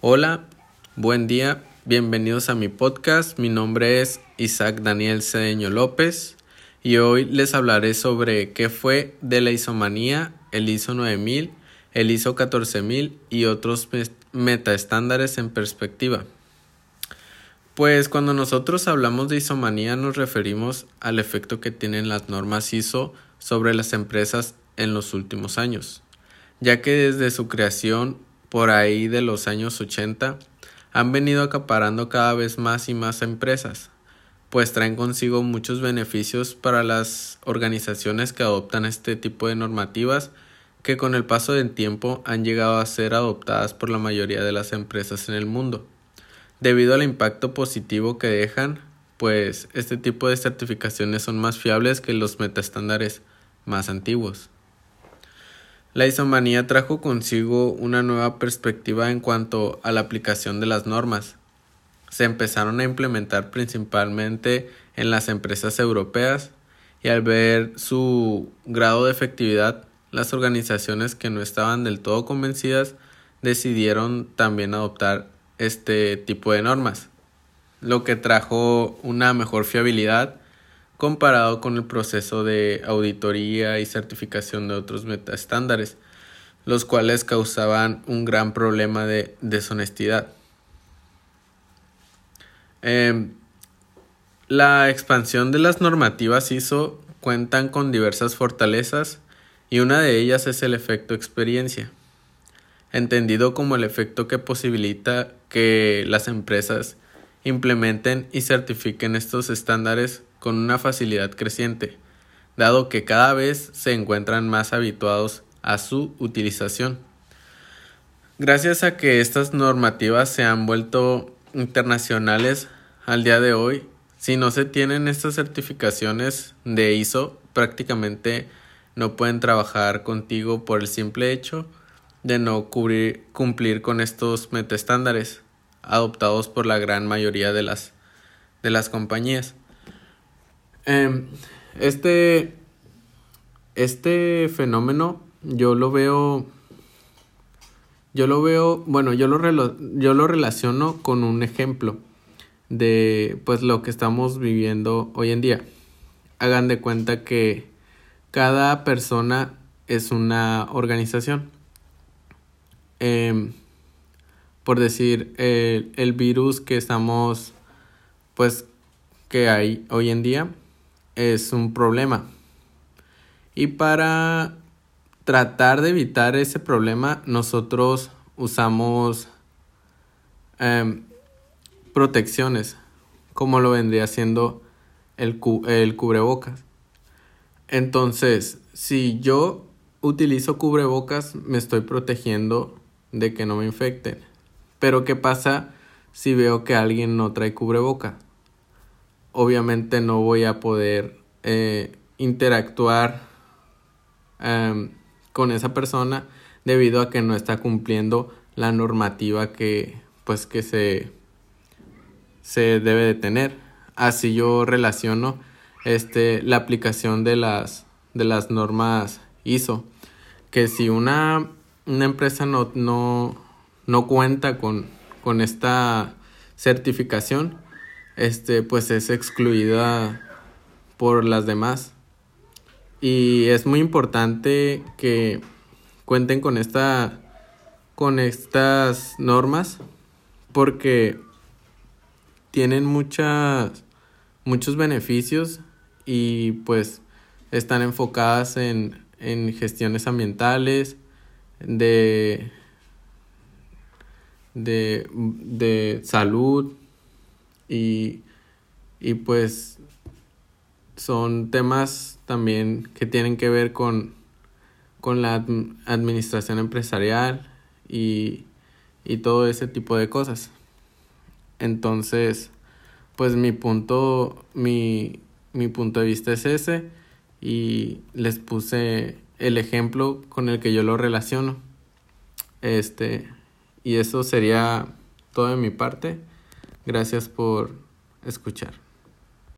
Hola, buen día, bienvenidos a mi podcast. Mi nombre es Isaac Daniel Cedeño López y hoy les hablaré sobre qué fue de la isomanía, el ISO 9000, el ISO 14000 y otros metaestándares en perspectiva. Pues cuando nosotros hablamos de isomanía nos referimos al efecto que tienen las normas ISO sobre las empresas en los últimos años, ya que desde su creación por ahí de los años 80 han venido acaparando cada vez más y más empresas, pues traen consigo muchos beneficios para las organizaciones que adoptan este tipo de normativas que con el paso del tiempo han llegado a ser adoptadas por la mayoría de las empresas en el mundo. Debido al impacto positivo que dejan, pues este tipo de certificaciones son más fiables que los metaestándares más antiguos. La isomanía trajo consigo una nueva perspectiva en cuanto a la aplicación de las normas. Se empezaron a implementar principalmente en las empresas europeas y al ver su grado de efectividad, las organizaciones que no estaban del todo convencidas decidieron también adoptar este tipo de normas, lo que trajo una mejor fiabilidad comparado con el proceso de auditoría y certificación de otros metaestándares, los cuales causaban un gran problema de deshonestidad. Em, la expansión de las normativas ISO cuentan con diversas fortalezas y una de ellas es el efecto experiencia entendido como el efecto que posibilita que las empresas implementen y certifiquen estos estándares con una facilidad creciente, dado que cada vez se encuentran más habituados a su utilización. Gracias a que estas normativas se han vuelto internacionales al día de hoy, si no se tienen estas certificaciones de ISO, prácticamente no pueden trabajar contigo por el simple hecho de no cubrir, cumplir con estos metaestándares adoptados por la gran mayoría de las, de las compañías. Em, este, este fenómeno yo lo veo, yo lo veo, bueno, yo lo, yo lo relaciono con un ejemplo de pues lo que estamos viviendo hoy en día. Hagan de cuenta que cada persona es una organización Em, por decir, el, virus que estamos, pues, que hay hoy en día es un problema. Y para tratar de evitar ese problema, nosotros usamos em, protecciones, como lo vendría siendo el, el cubrebocas. Entonces, si yo utilizo cubrebocas, me estoy protegiendo de que no me infecten. Pero ¿qué pasa si veo que alguien no trae cubreboca? Obviamente no voy a poder eh, interactuar em, con esa persona debido a que no está cumpliendo la normativa que pues que se, se debe de tener. Así yo relaciono este, la aplicación de las, de las normas ISO. Que si una una empresa no, no, no cuenta con, con esta certificación, este, pues es excluida por las demás. Y es muy importante que cuenten con esta con estas normas porque tienen muchas muchos beneficios y pues están enfocadas en, en gestiones ambientales, de, de, salud y, y pues son temas también que tienen que ver con, con la administración empresarial y, y todo ese tipo de cosas. Entonces, pues mi punto, mi, mi punto de vista es ese y les puse el ejemplo con el que yo lo relaciono. Este, y eso sería todo de mi parte. Gracias por escuchar.